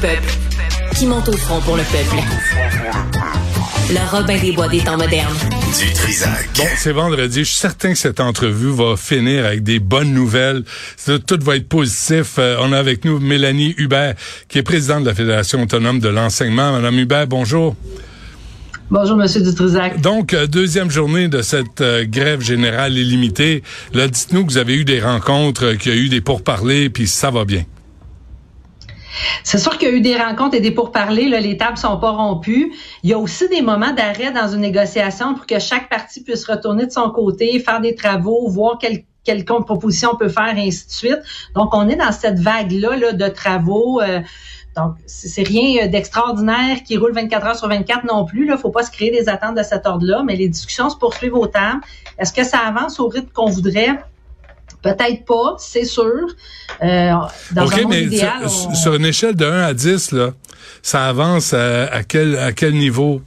peuple, qui monte au front pour le peuple. Le Robin des Bois des temps modernes. Du Trisac. Bon, c'est vendredi. Je suis certain que cette entrevue va finir avec des bonnes nouvelles. Tout va être positif. Euh, on a avec nous Mélanie Hubert, qui est présidente de la Fédération autonome de l'enseignement. Madame Hubert, bonjour. Bonjour, Monsieur Dutrisac. Donc, euh, deuxième journée de cette euh, grève générale illimitée. Là, dites-nous que vous avez eu des rencontres, qu'il y a eu des pourparlers, puis ça va bien. C'est sûr qu'il y a eu des rencontres et des pourparlers. Là, les tables sont pas rompues. Il y a aussi des moments d'arrêt dans une négociation pour que chaque partie puisse retourner de son côté, faire des travaux, voir quelle quelle contre-proposition on peut faire, et ainsi de suite. Donc, on est dans cette vague-là là, de travaux. Euh, donc, c'est rien d'extraordinaire qui roule 24 heures sur 24 non plus. Il ne faut pas se créer des attentes de cet ordre-là, mais les discussions se poursuivent au temps. Est-ce que ça avance au rythme qu'on voudrait? Peut-être pas, c'est sûr. Euh, dans OK, mais sur, une échelle de 1 à 10, là, ça avance à, quel, à quel niveau?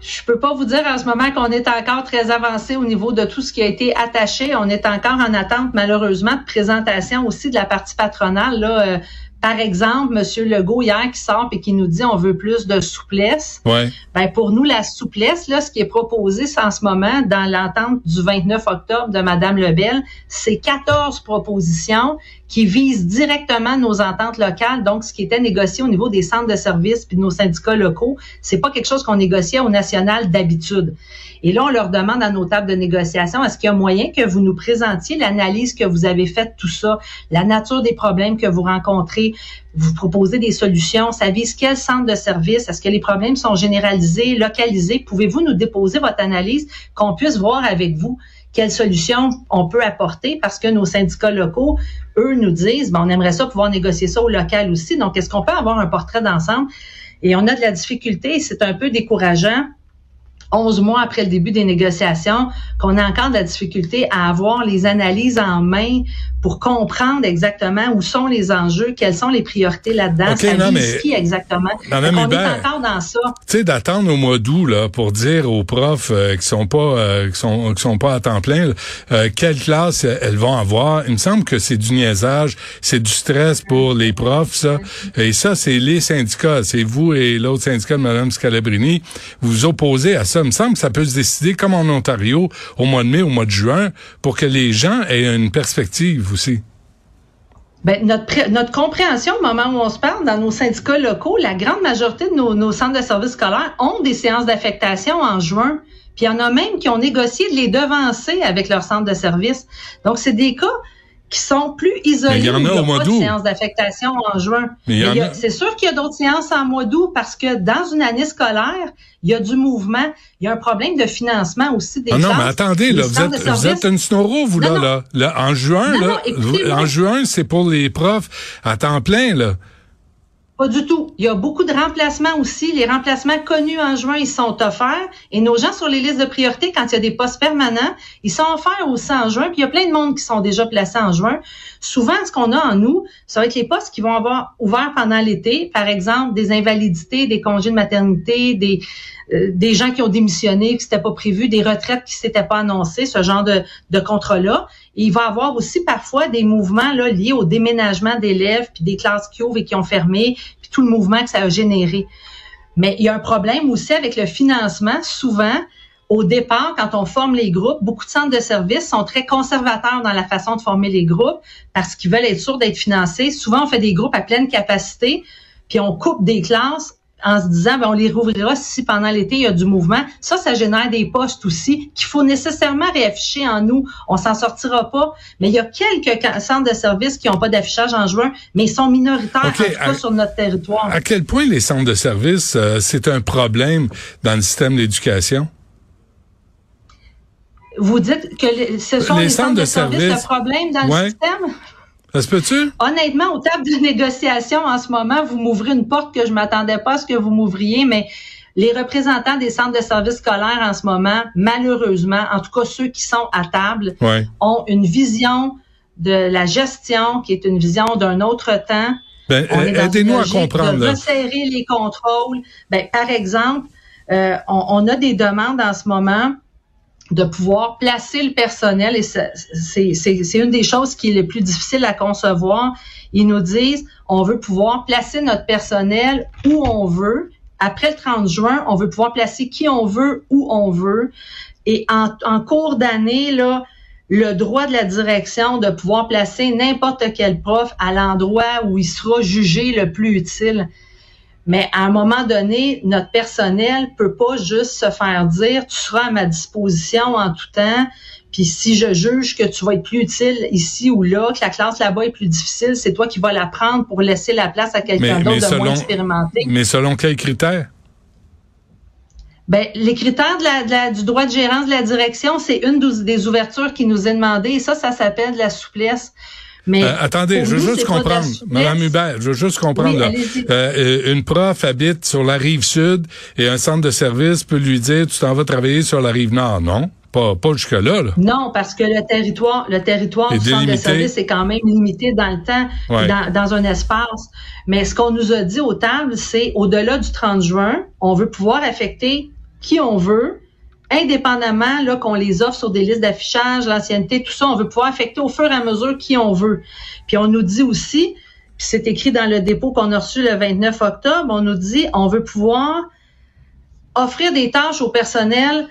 Je peux pas vous dire en ce moment qu'on est encore très avancé au niveau de tout ce qui a été attaché. On est encore en attente, malheureusement, de présentation aussi de la partie patronale. Là, euh, par exemple, Monsieur Legault hier qui sort et qui nous dit on veut plus de souplesse. Ouais. Ben pour nous la souplesse là, ce qui est proposé en ce moment dans l'entente du 29 octobre de Madame Lebel, c'est 14 propositions qui visent directement nos ententes locales. Donc ce qui était négocié au niveau des centres de services puis de nos syndicats locaux, c'est pas quelque chose qu'on négociait au national d'habitude. Et là, on leur demande à nos tables de négociation, est-ce qu'il y a moyen que vous nous présentiez l'analyse que vous avez faite, tout ça, la nature des problèmes que vous rencontrez, vous proposez des solutions, ça vise quel centre de service, est-ce que les problèmes sont généralisés, localisés, pouvez-vous nous déposer votre analyse, qu'on puisse voir avec vous? Quelles solutions on peut apporter parce que nos syndicats locaux, eux, nous disent, ben, on aimerait ça pouvoir négocier ça au local aussi. Donc, est-ce qu'on peut avoir un portrait d'ensemble? Et on a de la difficulté, c'est un peu décourageant 11 mois après le début des négociations, qu'on a encore de la difficulté à avoir les analyses en main pour comprendre exactement où sont les enjeux, quelles sont les priorités là-dedans, okay, ça qui exactement. on est encore dans ça. Tu sais, d'attendre au mois d'août là pour dire aux profs euh, qui sont pas euh, qui sont qui sont pas à temps plein euh, quelle classe elles vont avoir. Il me semble que c'est du niaisage, c'est du stress pour les profs ça. Et ça c'est les syndicats, c'est vous et l'autre syndicat de Mme Scalabrini, vous vous opposez à ça il me semble que ça peut se décider comme en Ontario au mois de mai, au mois de juin, pour que les gens aient une perspective aussi. Ben, notre, notre compréhension au moment où on se parle, dans nos syndicats locaux, la grande majorité de nos, nos centres de services scolaires ont des séances d'affectation en juin. Puis il y en a même qui ont négocié de les devancer avec leur centre de services. Donc, c'est des cas qui sont plus isolés. il y en a, au mois d'août. séances d'affectation en juin. C'est sûr qu'il y a d'autres séances en mois d'août parce que dans une année scolaire, il y a du mouvement. Il y a un problème de financement aussi des ah Non, mais attendez, là, vous êtes, vous êtes une snoro, vous, là, là, En juin, là, en juin, c'est pour les profs à temps plein, là. Pas du tout. Il y a beaucoup de remplacements aussi. Les remplacements connus en juin, ils sont offerts. Et nos gens sur les listes de priorité, quand il y a des postes permanents, ils sont offerts aussi en juin. Puis il y a plein de monde qui sont déjà placés en juin. Souvent, ce qu'on a en nous, ça va être les postes qui vont avoir ouvert pendant l'été. Par exemple, des invalidités, des congés de maternité, des, euh, des gens qui ont démissionné, qui n'était pas prévu, des retraites qui s'étaient pas annoncées, ce genre de, de contrat-là. Il va y avoir aussi parfois des mouvements liés au déménagement d'élèves, puis des classes qui ouvrent et qui ont fermé, puis tout le mouvement que ça a généré. Mais il y a un problème aussi avec le financement. Souvent, au départ, quand on forme les groupes, beaucoup de centres de services sont très conservateurs dans la façon de former les groupes parce qu'ils veulent être sûrs d'être financés. Souvent, on fait des groupes à pleine capacité, puis on coupe des classes en se disant, ben, on les rouvrira si pendant l'été, il y a du mouvement. Ça, ça génère des postes aussi qu'il faut nécessairement réafficher en nous. On s'en sortira pas. Mais il y a quelques centres de services qui n'ont pas d'affichage en juin, mais ils sont minoritaires, en tout cas, sur notre territoire. À quel point les centres de services, euh, c'est un problème dans le système d'éducation? Vous dites que ce sont les, centres, de, services, le problème dans le système? Ça se peut-tu? Honnêtement, aux tables de négociation en ce moment, vous m'ouvrez une porte que je m'attendais pas à ce que vous m'ouvriez, mais les représentants des centres de services scolaires en ce moment, malheureusement, en tout cas ceux qui sont à table, ont une vision de la gestion qui est une vision d'un autre temps. Ben, aidez-nous à comprendre. De resserrer les contrôles. Ben, par exemple, euh, on, on, a des demandes en ce moment de pouvoir placer le personnel, et c'est une des choses qui est le plus difficile à concevoir. Ils nous disent, on veut pouvoir placer notre personnel où on veut. Après le 30 juin, on veut pouvoir placer qui on veut, où on veut. Et en, en cours d'année, là, le droit de la direction de pouvoir placer n'importe quel prof à l'endroit où il sera jugé le plus utile. Mais à un moment donné, notre personnel peut pas juste se faire dire tu seras à ma disposition en tout temps. Puis si je juge que tu vas être plus utile ici ou là, que la classe là-bas est plus difficile, c'est toi qui vas la prendre pour laisser la place à quelqu'un d'autre de moins expérimenté. Mais selon quels critères? Ben, les critères de la, du droit de gérance de la direction, c'est une des ouvertures qui nous est demandée. Et ça, ça s'appelle de la souplesse. Mais euh, attendez, je veux juste comprendre, Madame Hubert, je veux juste comprendre. là. Euh, une prof habite sur la rive sud et un centre de service peut lui dire tu t'en vas travailler sur la rive nord, non? Pas, pas jusque là, là, Non, parce que le territoire, le territoire du centre de service est quand même limité dans le temps, dans, dans, un espace. Mais ce qu'on nous a dit aux tables, c'est au-delà du 30 juin, on veut pouvoir affecter qui on veut, indépendamment là qu'on les offre sur des listes d'affichage, l'ancienneté, tout ça, on veut pouvoir affecter au fur et à mesure qui on veut. Puis on nous dit aussi, puis c'est écrit dans le dépôt qu'on a reçu le 29 octobre, on nous dit on veut pouvoir offrir des tâches au personnel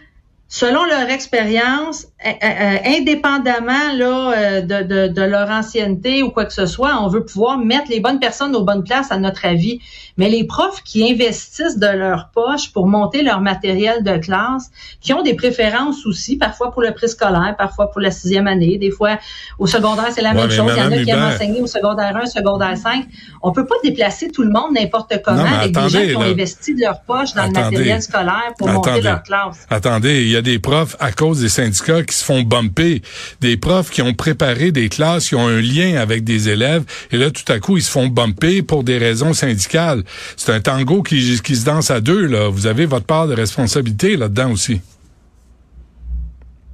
selon leur expérience, indépendamment là, euh, de, de, de, leur ancienneté ou quoi que ce soit, on veut pouvoir mettre les bonnes personnes aux bonnes places à notre avis. Mais les profs qui investissent de leur poche pour monter leur matériel de classe, qui ont des préférences aussi, parfois pour le préscolaire, parfois pour la sixième année, des fois au secondaire, c'est la même chose. Il y en a qui aiment enseigner au secondaire 1, secondaire 5. On peut pas déplacer tout le monde n'importe comment avec des gens qui ont investi de leur poche dans le matériel scolaire pour monter leur classe. Attendez, il y a des profs à cause des syndicats qui se font bumper, des profs qui ont préparé des classes, qui ont un lien avec des élèves, et là, tout à coup, ils se font bumper pour des raisons syndicales. C'est un tango qui, qui se danse à deux, là. Vous avez votre part de responsabilité là-dedans aussi.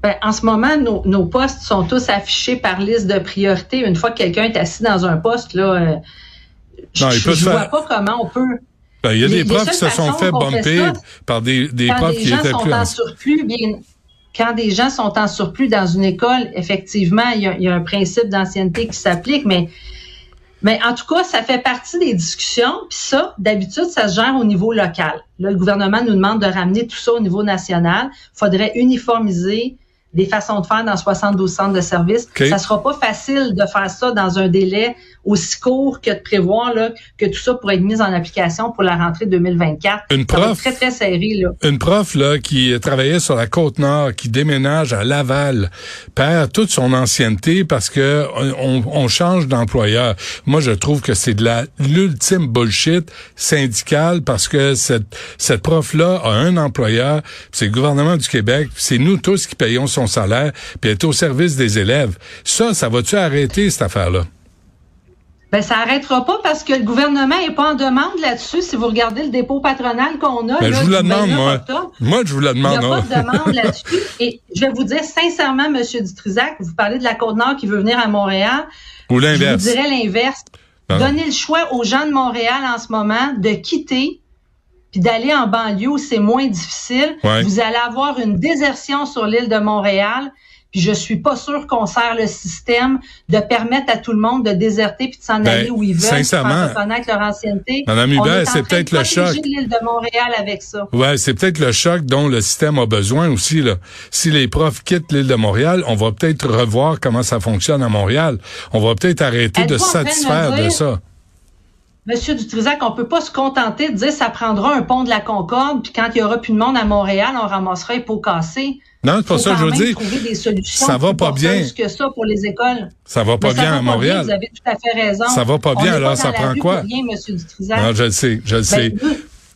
Ben, en ce moment, nos, postes sont tous affichés par liste de priorité. Une fois que quelqu'un est assis dans un poste, là, euh, je ne vois pas comment on peut. Ben, il y a des profs qui se sont fait bumper par des, des profs qui étaient plus en surplus. Bien, quand des gens sont en surplus dans une école, effectivement, il y a, un principe d'ancienneté qui s'applique, mais mais en tout cas, ça fait partie des discussions. Puis ça, d'habitude, ça se gère au niveau local. Là, le gouvernement nous demande de ramener tout ça au niveau national. Il faudrait uniformiser des façons de faire dans 72 centres de services. Ça sera pas facile de faire ça dans un délai aussi court que de prévoir là, que tout ça pourrait être mis en application pour la rentrée 2024. Une prof, très, très serré. Là. Une prof là, qui travaillait sur la Côte-Nord, qui déménage à Laval, perd toute son ancienneté parce que on, on change d'employeur. Moi, je trouve que c'est de la l'ultime bullshit syndicale parce que cette, cette prof-là a un employeur, c'est le gouvernement du Québec, c'est nous tous qui payons son salaire, puis est au service des élèves. Ça, ça va-tu arrêter, cette affaire-là? Ben, ça arrêtera pas parce que le gouvernement est pas en demande là-dessus. Si vous regardez le dépôt patronal qu'on a, ben, je vous la demande, moi. moi, je vous la demande. Il n'y a pas de demande là-dessus. Et je vais vous dire sincèrement, Monsieur Dutrisac, vous parlez de la Côte-Nord qui veut venir à Montréal. Ou l'inverse. Je vous dirais l'inverse. Donnez le choix aux gens de Montréal en ce moment de quitter puis d'aller en banlieue où c'est moins difficile. Vous allez avoir une désertion sur l'île de Montréal. Puis je suis pas sûr qu'on sert le système de permettre à tout le monde de déserter puis de s'en ben, aller où ils veulent, sincèrement, sans reconnaître leur ancienneté. Madame Hubert, c'est peut-être le choc. l'île de Montréal avec ça. Ouais, c'est peut-être le choc dont le système a besoin aussi là. Si les profs quittent l'île de Montréal, on va peut-être revoir comment ça fonctionne à Montréal. On va peut-être arrêter de se satisfaire de, ça. Monsieur Dutrisac, on peut pas se contenter de dire ça prendra un pont de la Concorde, puis quand il y aura plus de monde à Montréal, on ramassera les pots cassés. Non, c'est pas ça que je veux dire. ça va pas bien. que ça pour les écoles. Ça va pas bien à Montréal. vous avez tout à fait raison. Ça va pas bien, alors ça prend quoi? Rien, Monsieur Dutrisac. Non, je le sais, je le ben, sais.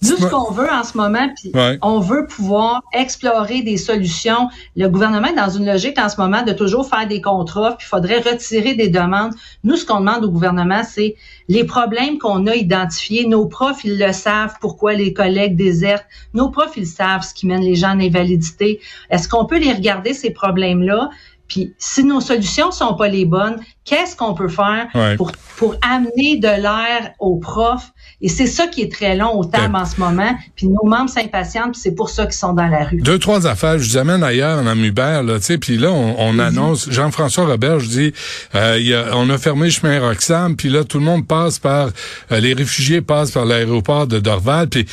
Nous, ce qu'on veut en ce moment, puis on veut pouvoir explorer des solutions. Le gouvernement est dans une logique en ce moment de toujours faire des contrats, puis il faudrait retirer des demandes. Nous, ce qu'on demande au gouvernement, c'est les problèmes qu'on a identifiés. Nos profs, ils le savent, pourquoi les collègues désertent. Nos profs, ils savent ce qui mène les gens à l'invalidité. Est-ce qu'on peut les regarder, ces problèmes-là, Puis si nos solutions sont pas les bonnes, qu'est-ce qu'on peut faire pour, pour amener de l'air aux profs? Et c'est ça qui est très long au table en ce moment. Puis nos membres s'impatientent, puis c'est pour ça qu'ils sont dans la rue. Deux, trois affaires. Je vous amène ailleurs en Hubert, là, tu sais. Puis là, on, annonce, Jean-François Robert, je dis, euh, y a, on a fermé le chemin Roxham, puis là, tout le monde passe par, euh, les réfugiés passent par l'aéroport de Dorval, puis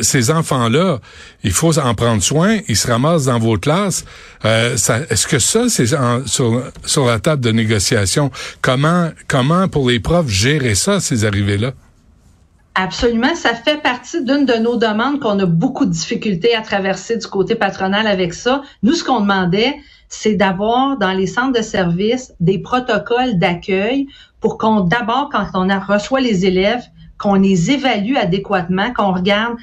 ces enfants-là, il faut en prendre soin, ils se ramassent dans vos classes. Euh, est-ce que ça, c'est sur, sur la table de négociation? Comment, comment pour les profs gérer ça, ces arrivées-là? Absolument, ça fait partie d'une de nos demandes qu'on a beaucoup de difficultés à traverser du côté patronal avec ça. Nous, ce qu'on demandait, c'est d'avoir dans les centres de services des protocoles d'accueil pour qu'on, d'abord, quand on reçoit les élèves, qu'on les évalue adéquatement, qu'on regarde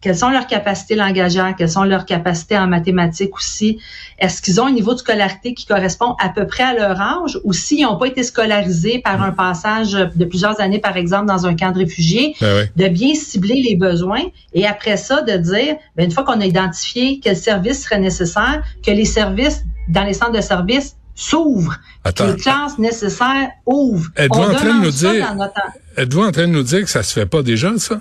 quelles sont leurs capacités langagières, quelles sont leurs capacités en mathématiques aussi? Est-ce qu'ils ont un niveau de scolarité qui correspond à peu près à leur âge? Ou s'ils n'ont pas été scolarisés par un passage de plusieurs années, par exemple, dans un camp de réfugiés, ben de bien cibler les besoins et après ça, de dire, ben, une fois qu'on a identifié quel service serait nécessaire, que les services dans les centres de services s'ouvrent, que les classes nécessaires ouvrent. Êtes-vous en train de nous dire, êtes-vous en train de nous dire que ça se fait pas déjà, ça?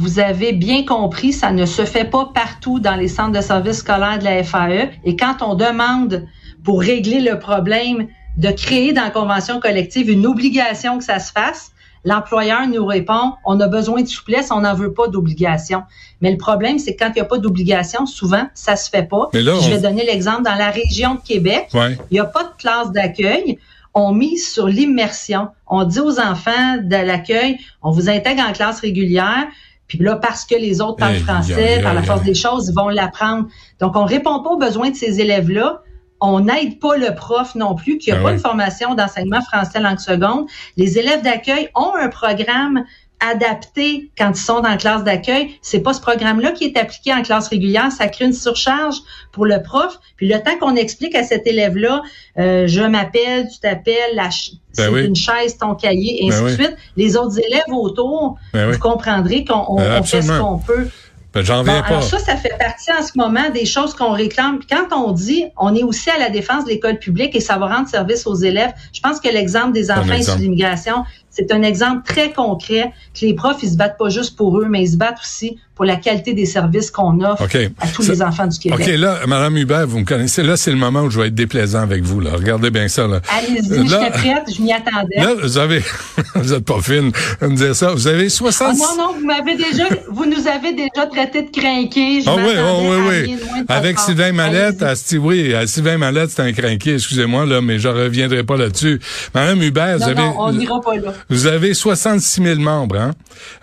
Vous avez bien compris, ça ne se fait pas partout dans les centres de services scolaires de la FAE. Et quand on demande pour régler le problème de créer dans la convention collective une obligation que ça se fasse, l'employeur nous répond, on a besoin de souplesse, on n'en veut pas d'obligation. Mais le problème, c'est que quand il n'y a pas d'obligation, souvent, ça se fait pas. Je vais donner l'exemple dans la région de Québec. Il n'y a pas de classe d'accueil. On mise sur l'immersion. On dit aux enfants de l'accueil, on vous intègre en classe régulière. Puis là, parce que les autres parlent français, par la force des choses, ils vont l'apprendre. Donc, on répond pas aux besoins de ces élèves-là. On n'aide pas le prof non plus, qui n'a ben pas une formation d'enseignement français langue seconde. Les élèves d'accueil ont un programme adapté quand ils sont dans la classe d'accueil. C'est pas ce programme-là qui est appliqué en classe régulière. Ça crée une surcharge pour le prof. Puis le temps qu'on explique à cet élève-là, euh, je m'appelle, tu t'appelles, la ben c'est une chaise, ton cahier, et ainsi ben de suite. Les autres élèves autour, ben vous comprendrez qu'on fait ce qu'on peut. Ben, j'en pas. Alors ça, ça fait partie en ce moment des choses qu'on réclame. quand on dit, on est aussi à la défense de l'école publique et ça va rendre service aux élèves. Je pense que l'exemple des enfants issus de l'immigration, c'est un exemple très concret que les profs, ils se battent pas juste pour eux, mais ils se battent aussi pour la qualité des services qu'on offre à tous les enfants du Québec. OK, là, Madame Hubert, vous me connaissez. Là, c'est le moment où je vais être déplaisant avec vous. Là. Regardez bien ça. Là. Allez-y, j'étais prête, je m'y attendais. Là, vous avez... vous êtes pas fine de me dire ça. Vous avez 60... Ah non, non, vous m'avez déjà... vous nous avez déjà traité de crinqués. Ah oui, oh, oui, oui. Avec Sylvain Mallette, à, oui, à Sylvain Mallette, c'est un crinqué, excusez-moi, là, mais je reviendrai pas là-dessus. Madame Hubert, vous avez... Non, on n'ira pas là. Vous avez 66 000 membres, hein?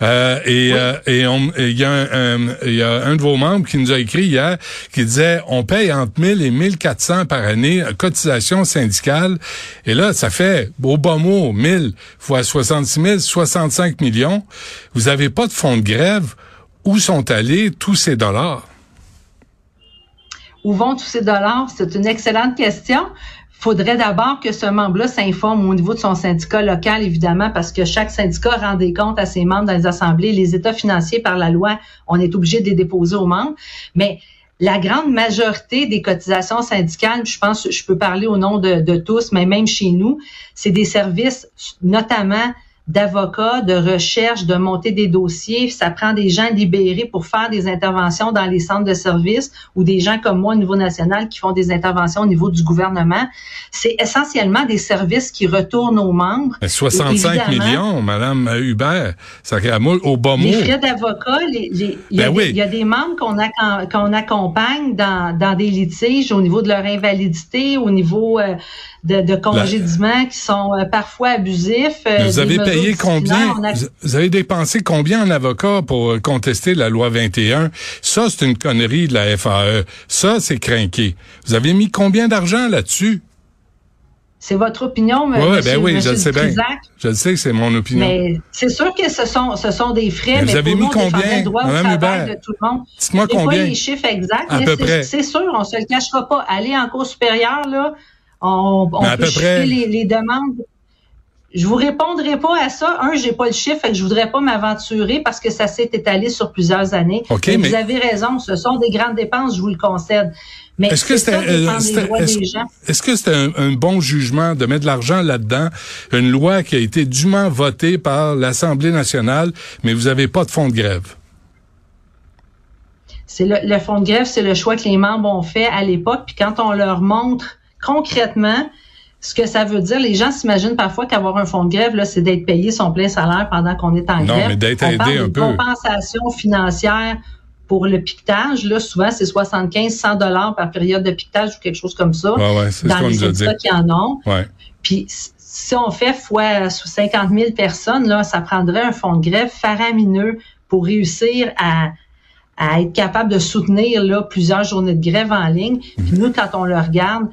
Euh, et euh, et il y a un, y a un de vos membres qui nous a écrit hier qui disait on paye entre 1000 et 1400 par année cotisation syndicale et là ça fait au bas mot 1000 fois 66 000 65 millions. Vous avez pas de fonds de grève. Où sont allés tous ces dollars? Où vont tous ces dollars? C'est une excellente question faudrait d'abord que ce membre-là s'informe au niveau de son syndicat local, évidemment, parce que chaque syndicat rend des comptes à ses membres dans les assemblées. Les états financiers, par la loi, on est obligé de les déposer aux membres. Mais la grande majorité des cotisations syndicales, je pense, je peux parler au nom de, de tous, mais même chez nous, c'est des services, notamment d'avocats, de recherche, de monter des dossiers. Ça prend des gens libérés pour faire des interventions dans les centres de services ou des gens comme moi au niveau national qui font des interventions au niveau du gouvernement. C'est essentiellement des services qui retournent aux membres. 65 millions, Madame Hubert, ça au bas mot. Les frais d'avocat, il, y a ben des, membres qu'on qu'on accompagne dans, dans des litiges au niveau de leur invalidité, au niveau euh, de, de congédiements qui sont euh, parfois abusifs. Euh, vous avez payé combien? Vous avez dépensé combien en avocat pour euh, contester la loi 21? Ça, c'est une connerie de la FAE. Ça, c'est crinqué. Vous avez mis combien d'argent là-dessus? C'est votre opinion, monsieur, ouais, ben oui, je le sais bien. Je le sais que c'est mon opinion. Mais c'est sûr que ce sont, ce sont des frais, mais, vous avez mis combien, le droit au travail de tout le monde. Dites-moi combien. pas les chiffres exacts, mais c'est sûr, on se le cachera pas. Aller en cours supérieur, là, on, on peut les, les, demandes. Je vous répondrai pas à ça. Un, j'ai pas le chiffre, fait que je voudrais pas m'aventurer parce que ça s'est étalé sur plusieurs années. mais, Vous avez raison, ce sont des grandes dépenses, je vous le concède. Mais est-ce que c'était est-ce que c'était un, bon jugement de mettre de l'argent là-dedans, une loi qui a été dûment votée par l'Assemblée nationale, mais vous avez pas de fonds de grève? C'est le, le fonds de grève, c'est le choix que les membres ont fait à l'époque. Puis quand on leur montre concrètement ce que ça veut dire, les gens s'imaginent parfois qu'avoir un fonds de grève, là, c'est d'être payé son plein salaire pendant qu'on est en grève. Non, mais d'être aidé un peu. compensation financière pour le piquetage, là, souvent, c'est 75, 100 dollars par période de piquetage ou quelque chose comme ça. Ouais, ouais, c'est dans ce les syndicats qui en ont. Ouais. Puis, si on fait fois 50 000 personnes, là, ça prendrait un fonds de grève faramineux pour réussir à, à être capable de soutenir là, plusieurs journées de grève en ligne. Puis nous, quand on le regarde,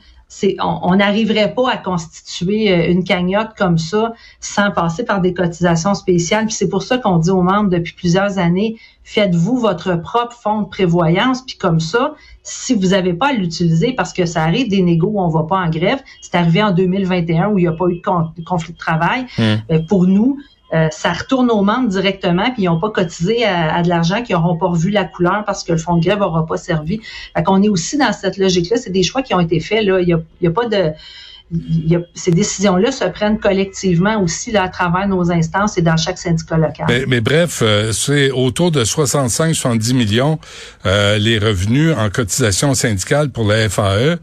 on n'arriverait pas à constituer euh, une cagnotte comme ça sans passer par des cotisations spéciales. Puis c'est pour ça qu'on dit aux membres depuis plusieurs années, faites-vous votre propre fonds de prévoyance. Puis comme ça, si vous n'avez pas à l'utiliser, parce que ça arrive des négos où on va pas en grève, c'est arrivé en 2021 où il n'y a pas eu de conflit de travail. Mmh. Euh, pour nous, euh, ça retourne aux membres directement, puis ils n'ont pas cotisé à, de l'argent, qui n'auront pas revu la couleur parce que le fonds de grève n'aura pas servi. Fait qu'on est aussi dans cette logique-là. C'est des choix qui ont été faits. Là. Il n'y a, y a pas de ces décisions-là se prennent collectivement aussi là, à travers nos instances et dans chaque syndicat local. Mais, mais bref, euh, c'est autour de 65-70 millions euh, les revenus en cotisation syndicale pour la FAE.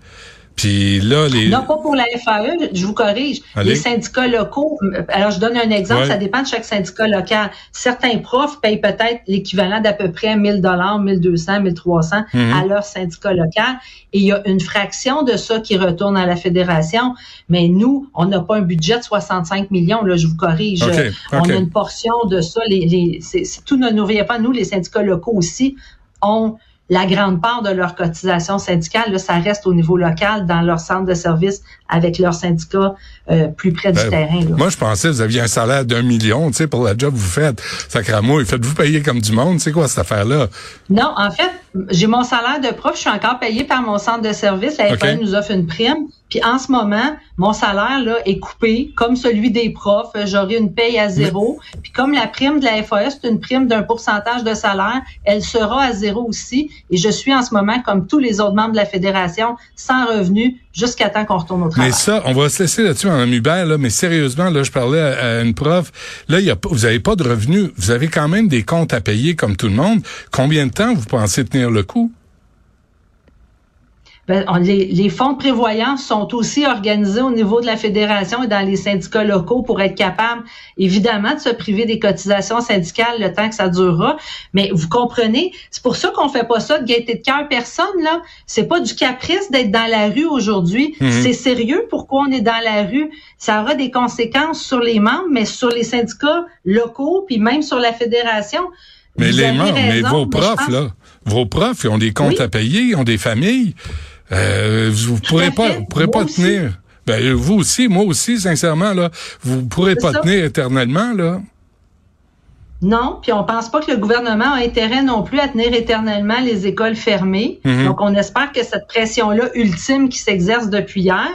Puis là, les... Non, pas pour la FAE, je vous corrige. Les syndicats locaux, alors je donne un exemple, ça dépend de chaque syndicat local. Certains profs payent peut-être l'équivalent d'à peu près 1000 dollars, 1200, 1300 à leur syndicat local. Et il y a une fraction de ça qui retourne à la fédération. Mais nous, on n'a pas un budget de 65 millions, là, je vous corrige. On a une portion de ça. Les, les, tout ne nous revient pas, nous, les syndicats locaux aussi, ont la grande part de leur cotisation syndicale, là, ça reste au niveau local, dans leur centre de service, avec leurs syndicats euh, plus près du ben, terrain. Là. Moi, je pensais que vous aviez un salaire d'un million, tu sais, pour la job que vous faites. Sacramouille, faites-vous payer comme du monde? C'est quoi cette affaire-là? Non, en fait, j'ai mon salaire de prof, je suis encore payé par mon centre de service. La FAE nous offre une prime. Puis en ce moment, mon salaire là est coupé comme celui des profs. J'aurai une paye à zéro. Puis comme la prime de la FAE, c'est une prime d'un pourcentage de salaire, elle sera à zéro aussi. Et je suis en ce moment, comme tous les autres membres de la fédération, sans revenu jusqu'à temps qu'on retourne au travail. Mais ça, on va se laisser là-dessus, Mme Hubert, là, mais sérieusement, là, je parlais à, une prof. Là, vous n'avez pas de revenus. Vous avez quand même des comptes à payer comme tout le monde. Combien de temps vous pensez tenir le coup? Ben, les, fonds de prévoyance sont aussi organisés au niveau de la fédération et dans les syndicats locaux pour être capables, évidemment, de se priver des cotisations syndicales le temps que ça durera. Mais vous comprenez, c'est pour ça qu'on fait pas ça de gaieté de cœur personne là. C'est pas du caprice d'être dans la rue aujourd'hui. Mhm. C'est sérieux. Pourquoi on est dans la rue Ça aura des conséquences sur les membres, mais sur les syndicats locaux, puis même sur la fédération. Mais les membres, mais vos profs là, vos profs, ils ont des comptes à payer, ils ont des familles. Euh, vous pourrez pas, vous pourrez pas tenir. Ben, vous aussi, moi aussi, sincèrement, là, vous pourrez pas tenir éternellement, là. Non, puis on pense pas que le gouvernement a intérêt non plus à tenir éternellement les écoles fermées. Mhm. Donc, on espère que cette pression-là ultime qui s'exerce depuis hier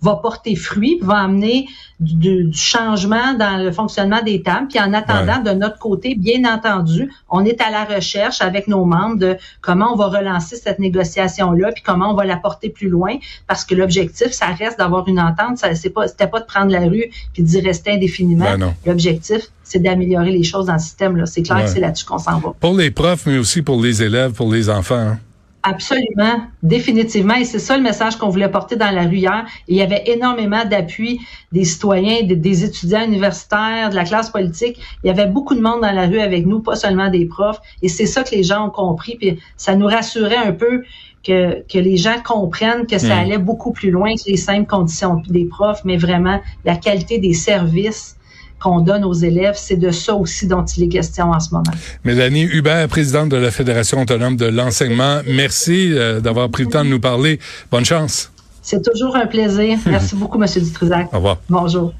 va porter fruit, va amener du, changement dans le fonctionnement des tables. Puis en attendant, de notre côté, bien entendu, on est à la recherche avec nos membres de comment on va relancer cette négociation-là, puis comment on va la porter plus loin, parce que l'objectif, ça reste d'avoir une entente. Ça, c'est pas, c'était pas de prendre la rue puis d'y rester indéfiniment. Ben l'objectif, c'est d'améliorer les choses dans le système. Là. C'est clair que c'est là-dessus qu'on s'en va. Pour les profs, mais aussi pour les élèves, pour les enfants. Hein. Absolument, définitivement. Et c'est ça le message qu'on voulait porter dans la rue hier. il y avait énormément d'appui des citoyens, des, étudiants universitaires, de la classe politique. Il y avait beaucoup de monde dans la rue avec nous, pas seulement des profs. Et c'est ça que les gens ont compris. Puis ça nous rassurait un peu que, que les gens comprennent que ça Mm. allait beaucoup plus loin que les simples conditions des profs, mais vraiment la qualité des services qu'on donne aux élèves, c'est de ça aussi dont il est question en ce moment. Mélanie Hubert, présidente de la Fédération autonome de l'enseignement, merci euh, d'avoir pris le temps de nous parler. Bonne chance. C'est toujours un plaisir. Merci beaucoup, Monsieur Dutrisac. Au revoir. Bonjour.